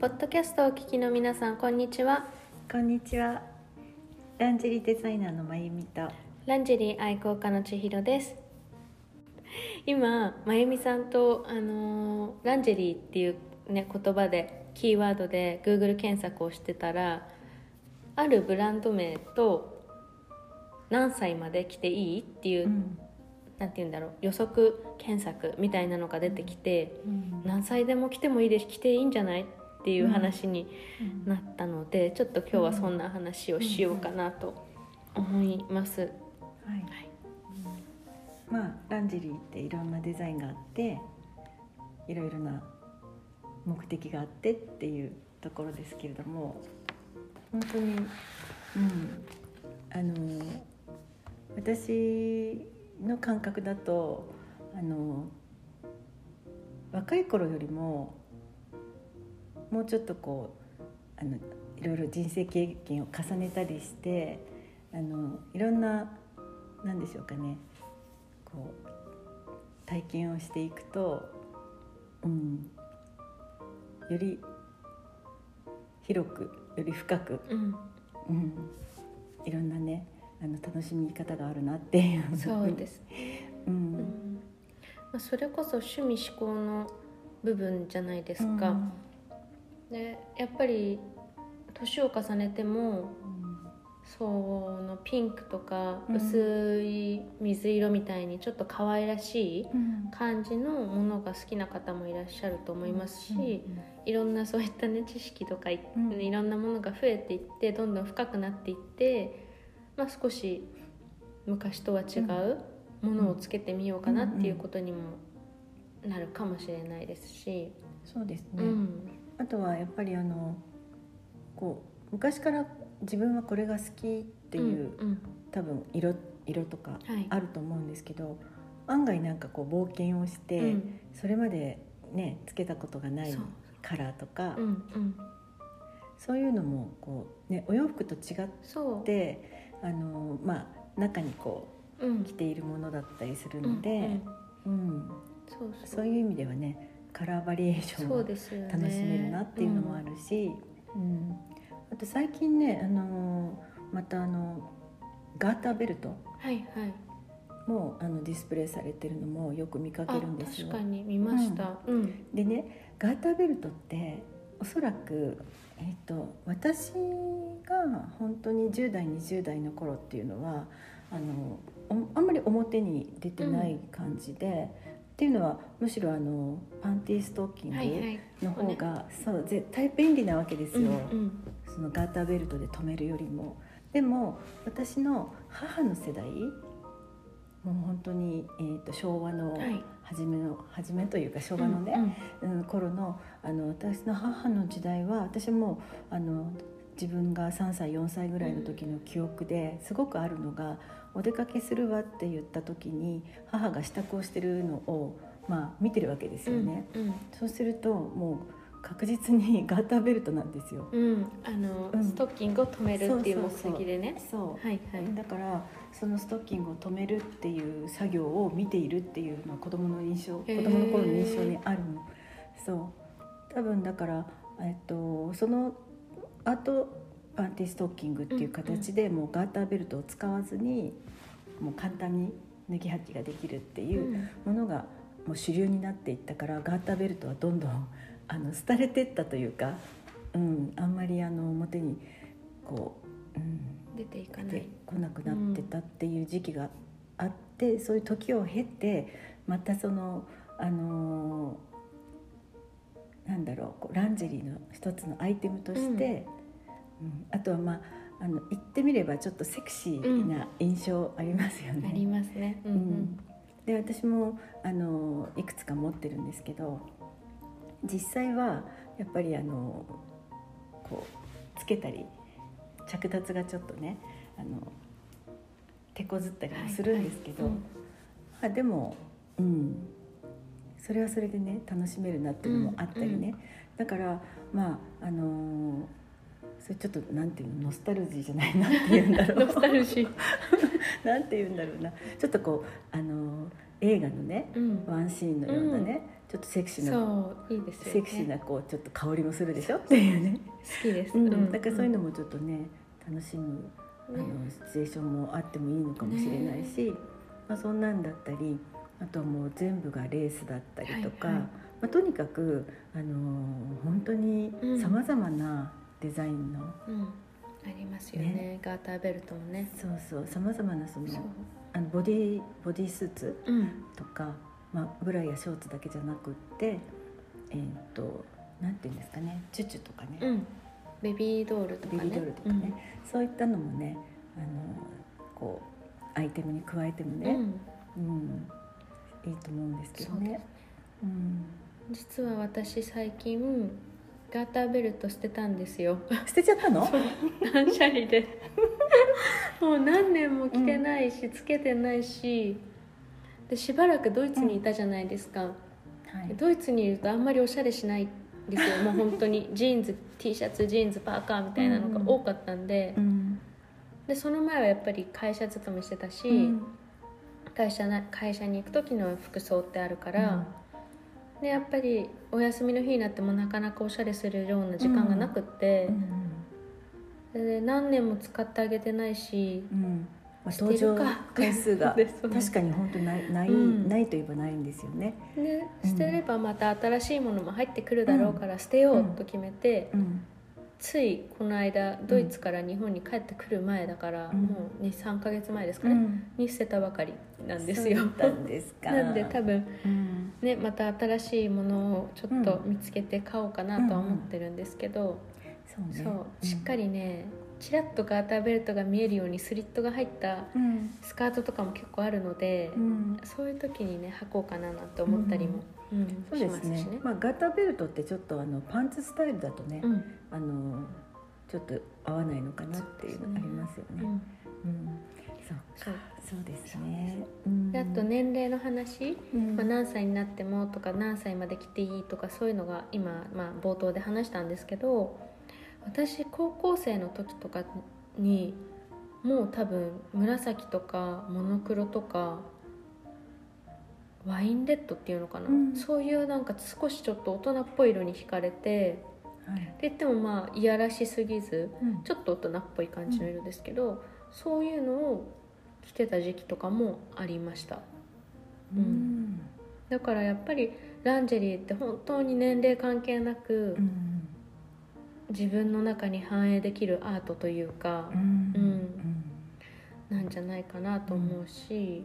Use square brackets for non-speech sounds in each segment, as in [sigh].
ポッドキャストをお聞きの皆さんこんにちは。こんにちは。ランジェリーデザイナーのまゆみと。ランジェリー愛好家の千尋です。今まゆみさんと、あのーランジェリーっていう、ね、言葉でキーワードで Google 検索をしてたらあるブランド名と何歳まで来ていいっていう、なんて言うんだろう予測検索みたいなのが出てきて、何歳でも来てもいいです来ていいんじゃないっていう話になったので、ちょっと今日はそんな話をしようかなと思います。はい。まあランジェリーっていろんなデザインがあって、いろいろな目的があってっていうところですけれども、本当に、うん、あの私の感覚だとあの若い頃よりももうちょっとこうあのいろいろ人生経験を重ねたりしてあのいろんななんでしょうかねこう体験をしていくと、うん、より広くより深く、うん、うん、いろんなねあの楽しみ方があるなっていう。そうです、ううん。んまあ、それこそ趣味思考の部分じゃないですか、でやっぱり年を重ねてもそのピンクとかうん。薄い水色みたいにちょっと可愛らしいうん。感じのものが好きな方もいらっしゃると思いますし、うん。いろんなそういったね知識とかいろんなものが増えていってどんどん深くなっていって、まあ、少し昔とは違うものをつけてみようかなっていうことにもなるかもしれないですし、そうですね、うんあとはやっぱりあのこう昔から自分はこれが好きっていう、うん多分色色とかはい。あると思うんですけど、案外なんかこう冒険をして、うん。それまでねつけたことがないカラーとか、うんうん。そういうのもこう、ね、お洋服と違ってあの、まあ、中にこうん。う着ているものだったりするので、うんうん。そう。そういう意味ではねカラーバリエーションそうもですよね。楽しめるなっていうのもあるし、うんあと最近ねあのまたあのガーターベルトはいはい。もあのディスプレイされてるのもよく見かけるんですよ。あ確かに見ました。うん。でねガーターベルトっておそらく、えー、と私が本当に10代20代の頃っていうのはあのおあんまり表に出てない感じで、っていうのはむしろあのパンティーストッキンはいはい。グの方が、そう絶対便利なわけですよ、うんうん。そのガーターベルトで留めるよりも。でも私の母の世代もう本当に、えー、と昭和のはい。初めの、初めというか昭和のね、うんうん、頃のあの私の母の時代は私もあの自分が3歳4歳ぐらいの時の記憶ですごくあるのがお出かけするわって言った時に母が支度をしてるのを、まあ、見てるわけですよね。うんそうするともう確実にガーターベルトなんですよ。うん、うんあの、うん。ストッキングを止めるっていう目的でね。そうはいはい。だからそのストッキングを止めるっていう作業を見ているっていうのは子供の印象子供の頃の印象にあるの。そう。多分だから、えっと、その後パンティストッキングっていう形で、もうガーターベルトを使わずにもう簡単に脱ぎ履きができるっていうものがもう主流になっていったからガーターベルトはどんどん [laughs] あの廃れてったというか、うん、あんまりあの表にこう、うん、出ていかなでい来なくなってたっていう時期があって、そういう時を経てまたそのあのーなんだろうこうランジェリーの一つのアイテムとして、うんあとはまああの言ってみればちょっとセクシーな印象ありますよね。ありますね。うんうん。で私もあのいくつか持ってるんですけど実際はやっぱりあのこうつけたり着脱がちょっとねあの手こずったりもするんですけど、はいはい。あでもうん。それはそれでね楽しめるなっていうのもあったりね、だからまああのそれちょっとなんていうのノスタルジーじゃないなっていうんだろう。ノスタルジー。[laughs] なんて言うんだろうな。ちょっとこうあの映画のねうん。ワンシーンのようなね、ちょっとセクシーないいですよね。セクシーなこうちょっと香りもするでしょっていうね、好きです、うん。だからそういうのもちょっとね楽しむあねのシチュエーションもあってもいいのかもしれないし、まあ、そんなんだったりあとはもう全部がレースだったりとか、はいはい。まあ、とにかく、あのー本当にうん。さまざまなデザインの、うん、ありますよね。ガーターベルトもね。そうそう。さまざまなそのあのボディボディスーツうん。とか、まあ、ブラやショーツだけじゃなくってえーっとなんていうんですかね。チュチュとかね、うん。ベビードールとかね。ベビードールとかね、そういったのもねあのこうアイテムに加えてもうん。ね、うん。いいと思うんですけどね。うん。実は私最近ガーターベルト捨てたんですよ。捨てちゃったの？断捨離で。もう何年も着てないし、つけてないし。でしばらくドイツにいたじゃないですか、はい。ドイツにいるとあんまりおしゃれしないんですよ。[laughs] もう本当に。ジーンズ T シャツジーンズパーカーみたいなのが多かったんで,、うん。でその前はやっぱり会社勤めしてたし、うん。会社な会社に行く時の服装ってあるから、でやっぱりお休みの日になってもなかなかおしゃれするような時間がなくってう、んで何年も使ってあげてないしうん。まあ、登場回数が [laughs] 確かに本当ないない、うん。ないといえばないんですよね。でうん捨てればまた新しいものも入ってくるだろうから捨てようと決めて、うんついこの間ドイツから日本に帰ってくる前だから、うん。もう23か月前ですかね、うん。に捨てたばかりなんですよ。そうだったんですか。なんで多分うん。ねまた新しいものをちょっと見つけて買おうかなとは思ってるんですけど、そうね。そうしっかりねちらっとガーターベルトが見えるようにスリットが入ったうん。スカートとかも結構あるので、うん。そういう時にね履こうかななんて思ったりも、うん。そうですね。ね。まあガーターベルトってちょっとあのパンツスタイルだとね、うん。あのちょっと合わないのかなっていうのありますよね。うん。うん、そうそう。そうですね。あと、年齢の話、うん。まあ、何歳になってもとか何歳まで着ていいとかそういうのが今、まあ、冒頭で話したんですけど私高校生の時とかにもう多分紫とかモノクロとかワインレッドっていうのかな、うん。そういうなんか少しちょっと大人っぽい色に惹かれてはい。で言ってもまあいやらしすぎずうん。ちょっと大人っぽい感じの色ですけど、そういうのを着てた時期とかもありました。うん。だからやっぱりランジェリーって本当に年齢関係なく、うん自分の中に反映できるアートというかう、ん。うん。なんじゃないかなと思うし、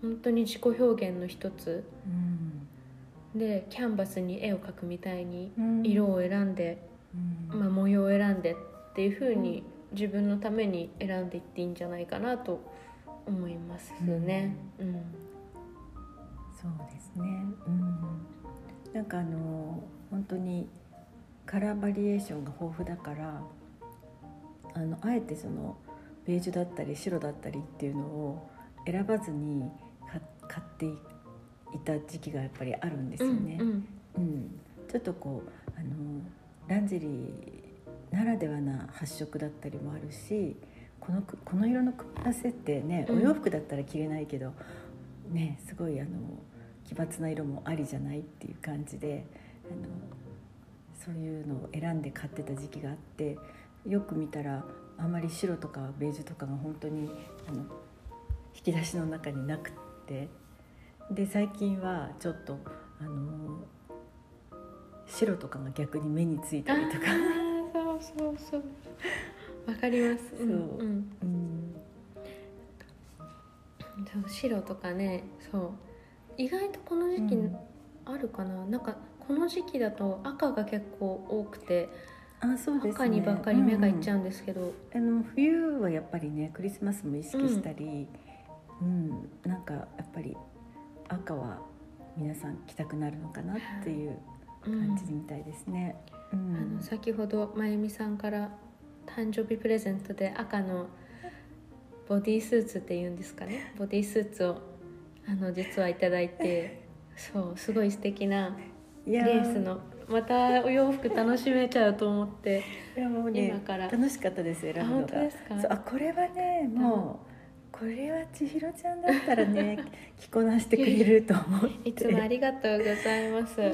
本当に自己表現の一つ。うん。でキャンバスに絵を描くみたいにうん。色を選んで、うん。まあ、模様を選んでっていう風に自分のために選んでいっていいんじゃないかなと思いますね。うん。そうですね。うん。なんかあの本当にカラーバリエーションが豊富だからあのあえてそのベージュだったり白だったりっていうのを選ばずにか買っていた時期がやっぱりあるんですよね。うんうん。うん、ちょっとこうあのランジェリーならではな発色だったりもあるしこのくこの色の組み合わせってね、うん。お洋服だったら着れないけどねすごいあの奇抜な色もありじゃないっていう感じであのそういうのを選んで買ってた時期があってよく見たらあんまり白とかベージュとかが本当にあの引き出しの中になくってで最近はちょっとあの白とかが逆に目についたりとか、そうそうそう。わかります。そう。んうん。うん、そう白とかねそう。意外とこの時期うん。あるかな、なんかこの時期だと赤が結構多くて、あそうですね。赤にばっかり目がいっちゃううんですけど、んあの冬はやっぱりねクリスマスも意識したり、うんなんかやっぱり赤は皆さん着たくなるのかなっていううん。感じみたいですね。うん。あの先ほどまゆみさんから誕生日プレゼントで赤のボディースーツっていうんですかね。ボディースーツをあの実はいただいて [laughs] そうすごい素敵なレースの。またお洋服楽しめちゃうと思って。いやもうね今から。楽しかったです選ぶのが。あこれはねもこれは千尋ちゃんだったらね [laughs] 着こなしてくれると思って。いつもありがとうございます。ね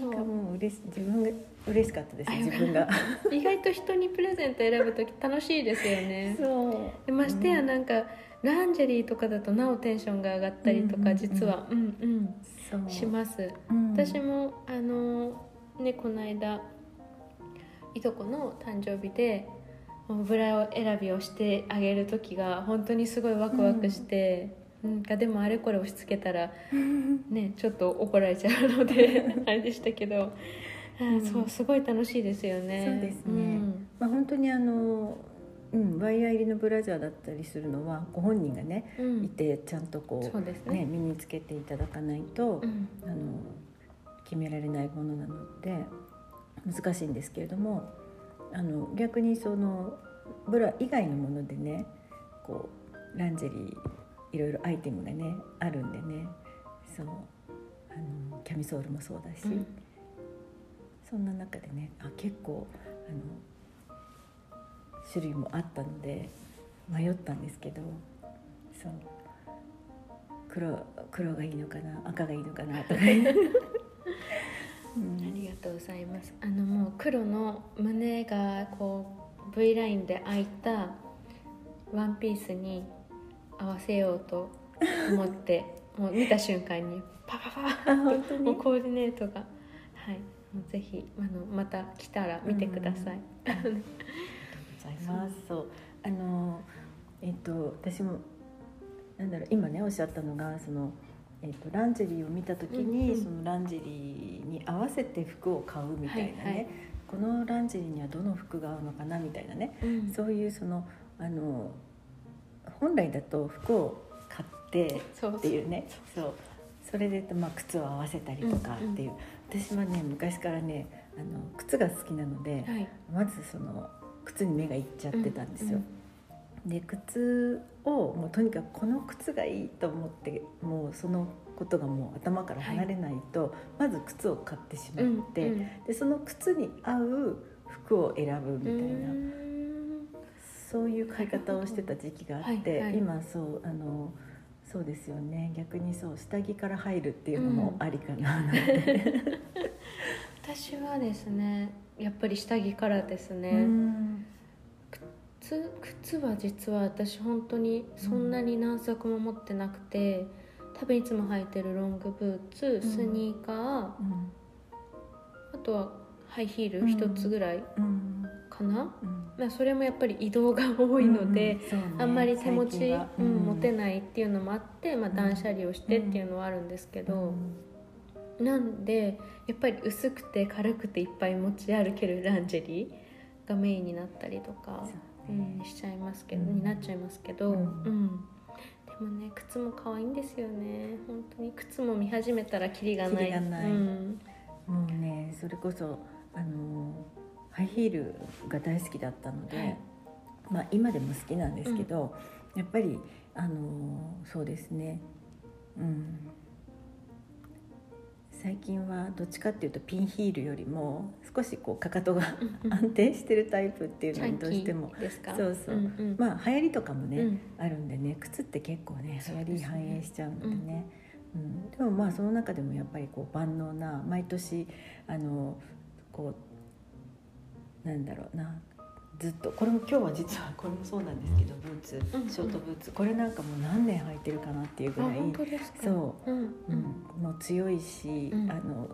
なんかもう嬉し自分が嬉しかったですあ自分が。意外と人にプレゼント選ぶ時楽しいですよね。[laughs] そう。でましてやなんか、ランジェリーとかだとなおテンションが上がったりとか、うんうんうん実は。うんうん。します、うん。私もあのねこの間いとこの誕生日でブラ選びをしてあげる時が本当にすごいワクワクして、なんかでもあれこれ押し付けたらねちょっと怒られちゃうので [laughs] あれでしたけど、あん。そうすごい楽しいですよね。そうですね。ん。まあ本当にあのうん、ワイヤー入りのブラジャーだったりするのはご本人がねうん。いてちゃんとこそうねうね。身につけていただかないと、うん。あの決められないものなので難しいんですけれどもあの逆にそのブラ以外のものでねこうランジェリーいろいろアイテムがねあるんでねそうあのキャミソールもそうだし、うん。そんな中でねあ結構あの種類もあったので迷ったんですけどそう黒黒がいいのかな赤がいいのかなとか、[laughs] うん。ありがとうございますあのもう黒の胸がこう V ラインで開いたワンピースに合わせようと思って [laughs] もう見た瞬間にパパパパあ本当に？もうコーディネートが。はい。ぜひあのまた来たら見てください、うございます。そう。あのえっと私もなんだろう今ねおっしゃったのがそのえっとランジェリーを見た時に、うんうん。そのランジェリーに合わせて服を買うみたいなね、はいはい。このランジェリーにはどの服が合うのかなみたいなね、うん。そういうそのあの本来だと服を買ってっていうね。そう。それで、まあ、靴を合わせたりとかっていう、私はね昔からねあの靴が好きなので、はい。まずその靴に目がいっちゃってたんですよ。で靴をもうとにかくこの靴がいいと思ってもうそのことがもう頭から離れないと、まず靴を買ってしまって、うんうん。でその靴に合う服を選ぶみたいな、うん。そういう買い方をしてた時期があって、はいはい。今そうあのそうですよね。逆にそう下着から入るっていうのもありかななんて。[laughs] 私はですねやっぱり下着からですね、うん靴靴は実は私本当にそんなに何足も持ってなくて、多分いつも履いてるロングブーツスニーカー、あとはハイヒール一つぐらいうんかな、うん。まあ、それもやっぱり移動が多いので、うん。ね。あんまり手持ち、うん。持てないっていうのもあって、まあ、うん断捨離をしてっていうのはあるんですけど、なんでやっぱり薄くて軽くていっぱい持ち歩けるランジェリーがメインになったりとか。そうね。うん、しちゃいますけど、うん。になっちゃいますけど、ううん。んでもね靴も可愛いんですよね。本当に靴も見始めたらキリがない。キリがない。うん、もうねそれこそあのハイヒールが大好きだったので、はい。まあ今でも好きなんですけど、やっぱりあのそうですね。うん最近はどっちかっていうとピンヒールよりも少しこうかかとが安定してるタイプっていうのにどうしても。そうそう。うんうん。まあ流行りとかもね、うん。あるんでね靴って結構ね流行り反映しちゃうのでね、うん。でもまあその中でもやっぱりこう万能な毎年あのこうなんだろうなずっとこれも今日は実はこれもそうなんですけどブーツ、うんショートブーツ。これなんかもう何年履いてるかなっていうぐあらい、そう。うん。もう強いし、うん。あの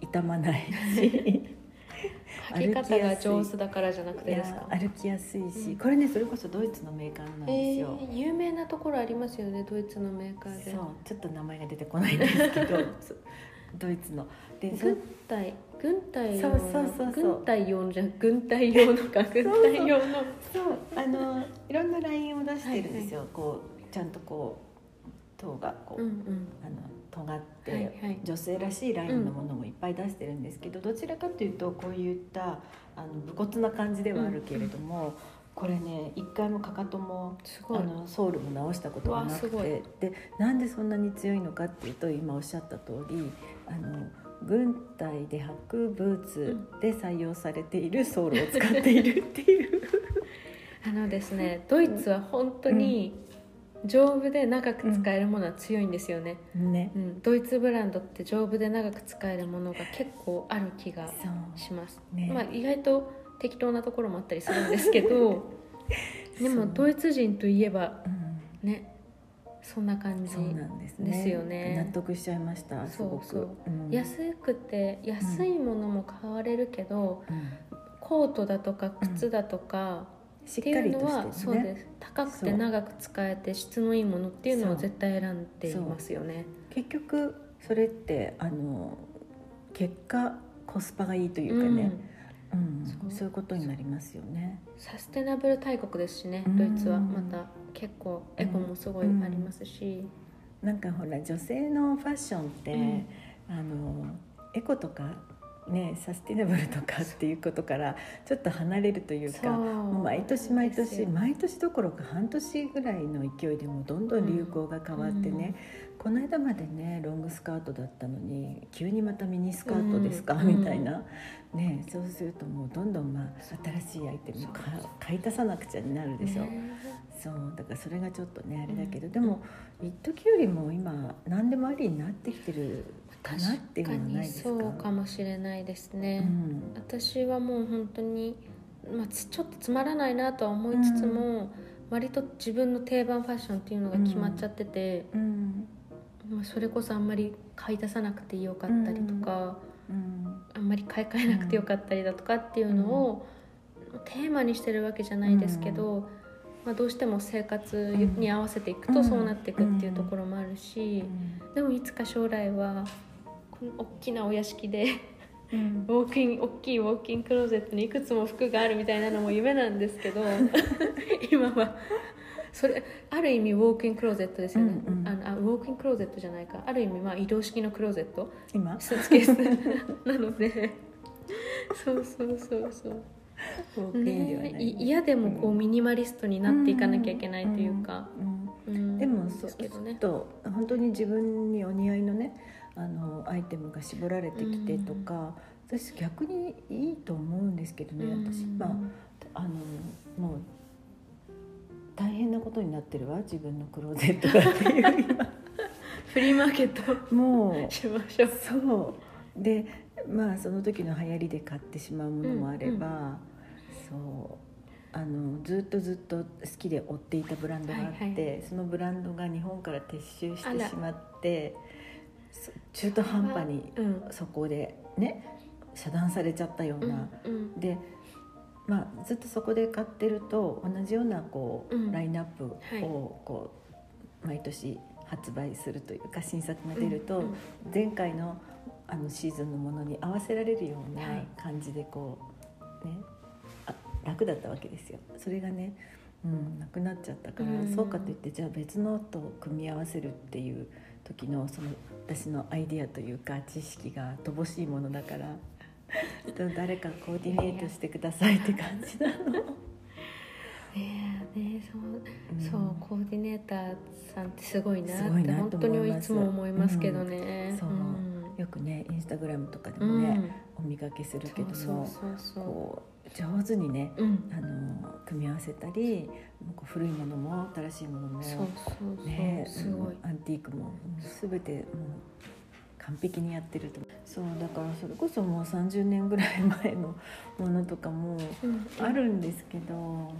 傷まないし。[laughs] 履き方が上手だからじゃなくいてですか？や歩きやすいし、うん。これねそれこそドイツのメーカーなんですえよ。ー、有名なところありますよねドイツのメーカーで。そう。ちょっと名前が出てこないんですけど [laughs] ドイツの。でそ軍隊軍隊用のそうそうそうそう。軍隊用のじゃ軍隊用のか軍隊用の。そうあのいろんなラインを出してるんですよ、こうちゃんとこう塔がこう、うんうん。あの尖って、はいはい。女性らしいラインのものもいっぱい出してるんですけど、どちらかというとこういったあの武骨な感じではあるけれども、これね一回もかかともあのソウルも直したことがなくて。でなんでそんなに強いのかっていうと今おっしゃった通りあの軍隊で履くブーツで採用されているソールを使っているっていう。[laughs] あのですねドイツは本当に丈夫で長く使えるものは強いんですよね、ね。うん。ドイツブランドって丈夫で長く使えるものが結構ある気がします、ね。まあ意外と適当なところもあったりするんですけど [laughs] でもドイツ人といえばうん。ねそんな感じなんですよね。納得しちゃいましたすごく。そうん。安くて安いものも買われるけど、うん。コートだとか靴だとか、しっていうのはそうです。高くて長く使えて質のいいものっていうのを絶対選んでいますよね。結局それってあの結果コスパがいいというかね、うん。そうそういうことになりますよね。サステナブル大国ですしねうん。ドイツはまた結構エコもすごいありますし、なんかほら女性のファッションって、うん。あのエコとかねサスティナブルとかっていうことからちょっと離れるというかもう毎年毎年毎年どころか半年ぐらいの勢いでもうどんどん流行が変わってね、この間までねロングスカートだったのに急にまたミニスカートですか、うん。みたいな、ね、そうするともうどんどん、まあ、新しいアイテムか買い足さなくちゃになるでしょ。ねそうだからそれがちょっとねあれだけど、うんでも一時よりも今何でもありになってきてるかなっていうのはないですか？確かにそうかもしれないですね、うん。私はもう本当に、まあ、つちょっとつまらないなとは思いつつも、割と自分の定番ファッションっていうのが決まっちゃってて、うんまあ、それこそあんまり買い足さなくてよかったりとか、うん。あんまり買い替えなくてよかったりだとかっていうのを、テーマにしてるわけじゃないですけど、まあ、どうしても生活に合わせていくとうん。そうなっていくっていうところもあるし、うん。でもいつか将来はこの大きなお屋敷でうん。[laughs] ウォーキン大きいウォーキングクローゼットにいくつも服があるみたいなのも夢なんですけど [laughs] 今はそれある意味ウォーキングクローゼットですよね、うんうん。あのあウォーキングクローゼットじゃないか。ある意味まあ移動式のクローゼット。今？スーツケース。[laughs] なので。そうそうそうそう。ウォークインではないね。でもこうミニマリストになっていかなきゃいけないというか、うんうんうん。でもでそうするすけどね。と本当に自分にお似合いのねあのアイテムが絞られてきてとか、私逆にいいと思うんですけどね、私。まああのもう大変なことになってるわ自分のクローゼットがっていう。今 [laughs] フリーマーケット。もうしましょうそう。でまあその時の流行りで買ってしまうものもあれば、そう。あのずっとずっと好きで追っていたブランドがあって、はいはい。そのブランドが日本から撤収してしまってそ中途半端にうん。そこでね遮断されちゃったよううんな、うん。で、まあ、ずっとそこで買ってると同じようなこう、うん。ラインナップをはい。こう毎年発売するというか新作が出ると、うんうん。前回のあのシーズンのものに合わせられるようなはい。感じでこう、ねあ楽だったわけですよ。それがねうん、なくなっちゃったから、うん。そうかといってじゃあ別のと組み合わせるっていう時のその私のアイディアというか知識が乏しいものだから [laughs] 誰かコーディネートしてくださいって感じなの。[laughs] ねえねえそううんそうコーディネーターさんってすごいなすって本当にいつも思いますけどね。そううんよくねインスタグラムとかでうんもね、お見かけするけどもそうそうそうこう上手にねそう。うん。あの組み合わせたり古いものも新しいものもそうそうそう。ねすごい。アンティークも全てもう完璧にやってるとそうだからそれこそもう30年ぐらい前のものとかもうんあ。るんですけど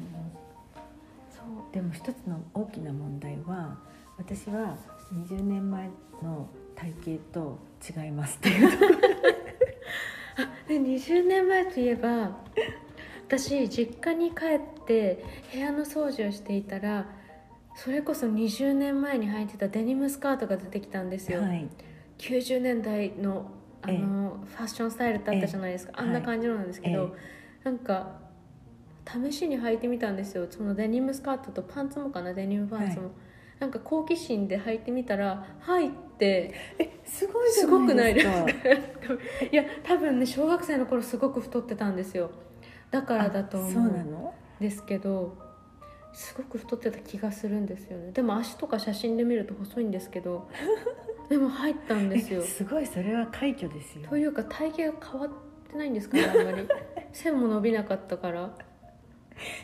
そう。でも一つの大きな問題は私は20年前の体型と違いますっていうで20年前といえば私実家に帰って部屋の掃除をしていたらそれこそ20年前に履いてたデニムスカートが出てきたんですよ、はい90年代のあの、ええ。ファッションスタイルってあったじゃないですか、ええ。あんな感じのなんですけど、えなんか試しに履いてみたんですよ。そのデニムスカートとパンツもかなデニムパンツも、はなんか好奇心で履いてみたら入ってえすごいじすごくないいでですか？か [laughs] いや多分ね小学生の頃すごく太ってたんですよ。だからだと思うんのですけどすごく太ってた気がするんですよね。でも足とか写真で見ると細いんですけどでも入ったんですよ。えすごいそれは快挙ですよ。というか体型が変わってないんですかねあんまり。[laughs] 線も伸びなかったから。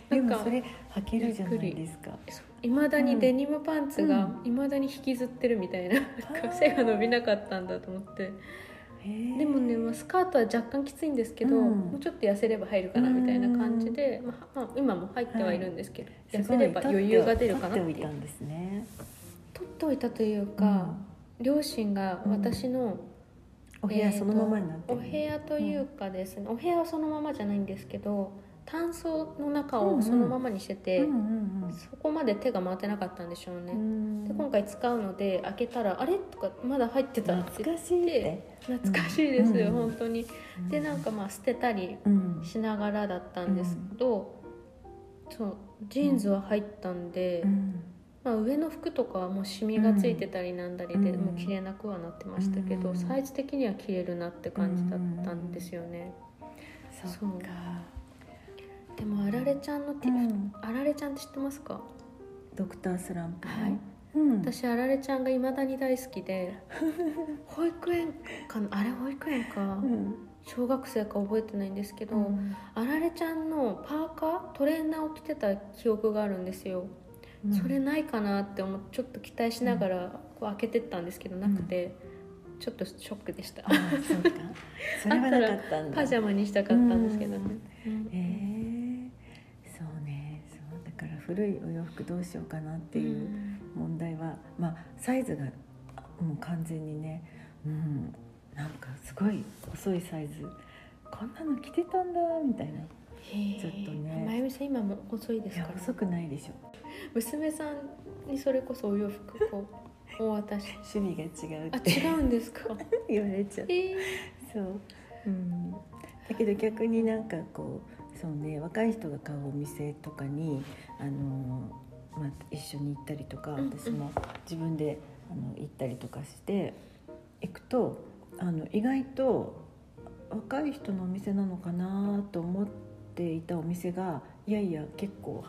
でもそれ履けるじゃないですか。いまだにデニムパンツがういまだに引きずってるみたいななんか背が伸びなかったんだと思って。でもね、まあ、スカートは若干きついんですけど、うん。もうちょっと痩せれば入るかなみたいな感じで、まあまあ、今も入ってはいるんですけど、痩せれば余裕が出るかなっていう。取っておいたんですね。取っておいたというか、両親が私の、お部屋そのままになってる。お部屋というかですね、お部屋はそのままじゃないんですけどタンスの中をそのままにしてて、そこまで手が回ってなかったんでしょうね、うん。で今回使うので開けたら「あれ?」とか「まだ入ってた」って懐かしいって。懐かしいですよ、うん。本当に。でなんかまあ捨てたりうん。しながらだったんですけど、そうジーンズは入ったんで、うんまあ、上の服とかはもうシミがついてたりなんだりで、うん。もう着れなくはなってましたけど、うん。サイズ的には着れるなって感じだったんですよね、そそう。でもあられちゃんのあられちゃんって知ってますか？ドクタースランプのはい。うん。私あられちゃんがいまだに大好きで [laughs] 保育園かな？あれ保育園か。うん。小学生か覚えてないんですけど、うん。あられちゃんのパーカー？トレーナーを着てた記憶があるんですよ、それないかなって思ってちょっと期待しながらこう開けてったんですけどなくて、ちょっとショックでした。あーそうか。[laughs] それはなかったんだ。パジャマにしたかったんですけどね、うん。えー、そうね。そうだから古いお洋服どうしようかなっていう問題は、まあサイズがあもう完全にねうん。なんかすごい細いサイズ。こんなの着てたんだみたいな。ちょっとね。まゆみさん今も細いでいすか細くないでしょ娘さんにそれこそお洋服こうお渡し。[laughs] 趣味が違うあって。違うんですか？[laughs] 言われちゃう。えー、そう、うん、だけど逆になんかこうそうね若い人が買うお店とかにあの、まあ、一緒に行ったりとか私も自分であの行ったりとかして行くとあの意外と若い人のお店なのかなと思っていたお店がいやいや結構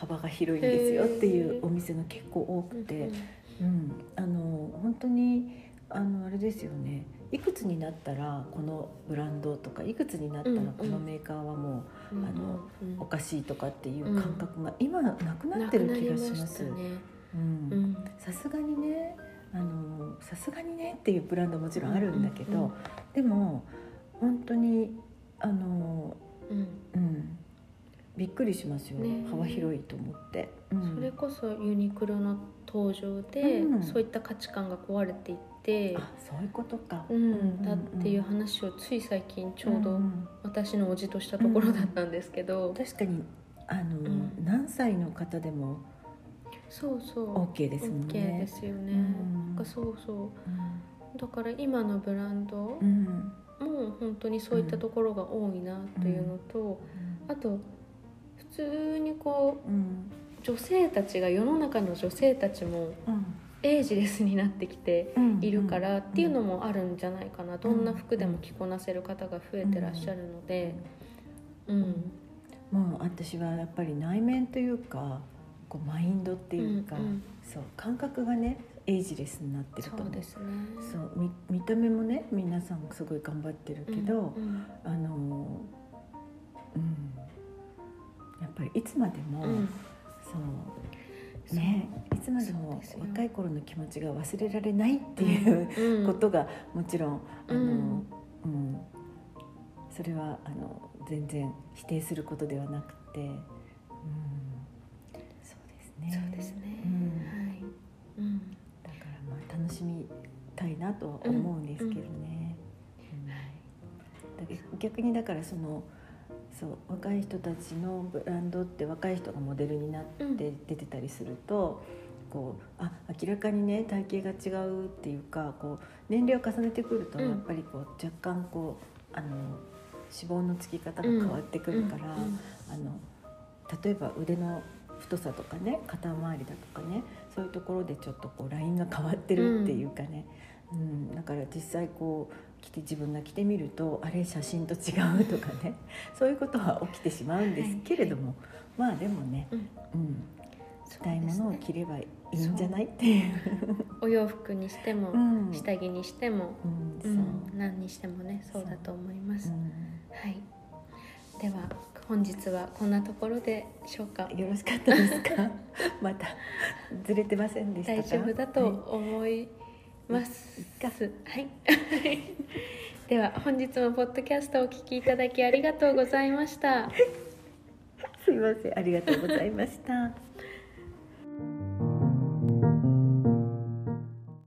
幅が広いんですよっていうお店が結構多くて。うん、あの本当にあのあれですよね。いくつになったらこのブランドとかいくつになったらこのメーカーはもうんあのうん。うおかしいとかっていう感覚が今なくななってる気がします。さすがにねあのさすがにねっていうブランドもちろんあるんだけど、うんうん。でも本当にあの、うん。うん、びっくりしますよ、ね。幅広いと思って。うん。それこそユニクロの登場で、うん。そういった価値観が壊れていって、あそういうことか。うん、だっていう話をつい最近ちょうどん私のおじとしたところだったんですけど、確かにあの、ん。何歳の方でもそうそう。OK ですもんね。OK ですよね、うん。なんかそうそう。だから今のブランドうん。も本当にそういったところが多いなというのと、あと普通にこうん。う女性たちが世の中の女性たちもエイジレスになってきてうん。いるからっていうのもあるんじゃないかな、どんな服でも着こなせる方が増えてらっしゃるので、うん。もう私はやっぱり内面というかこうマインドっていうか、うんうん。そう感覚がねエイジレスになってると思う。そうですね。そう見見た目もね皆さんすごい頑張ってるけど、うんうん。あのうんやっぱりいつまでも、うん。そうねいつまでも若い頃の気持ちが忘れられないっていう、うん。ことがもちろんあの、ううん。んそれはあの全然否定することではなくて、うん、そうですね。そうですね、うん。はい、うん、だからまあ楽しみたいなとは思うんですけどね。うん。だけ逆にだからそのそう若い人たちのブランドって若い人がモデルになってうん。出てたりすると、こうあ明らかにね体型が違うっていうかこう年齢を重ねてくるとうん。やっぱりこう若干こうあの脂肪のつき方が変わってくるから、うん。うん。あの例えば腕の太さとかね肩周りだとかねそういうところでちょっとこうラインが変わってるっていうかね、うんだから実際こう着て自分が着てみるとあれ写真と違うとかね [laughs] そういうことは起きてしまうんですけれども、まあでもね、うん。うん、着たいものを着ればいいんじゃないっていう。[laughs] お洋服にしても、うん。下着にしても、うんう。ん何にしてもねそうだと思います、うん。はい。では本日はこんなところでしょうか？よろしかったですか？[laughs] またずれてませんでしたか？大丈夫だと思います。ガス、はい。[laughs] では本日もポッドキャストをお聞きいただきありがとうございました。[laughs] すいません。ありがとうございました。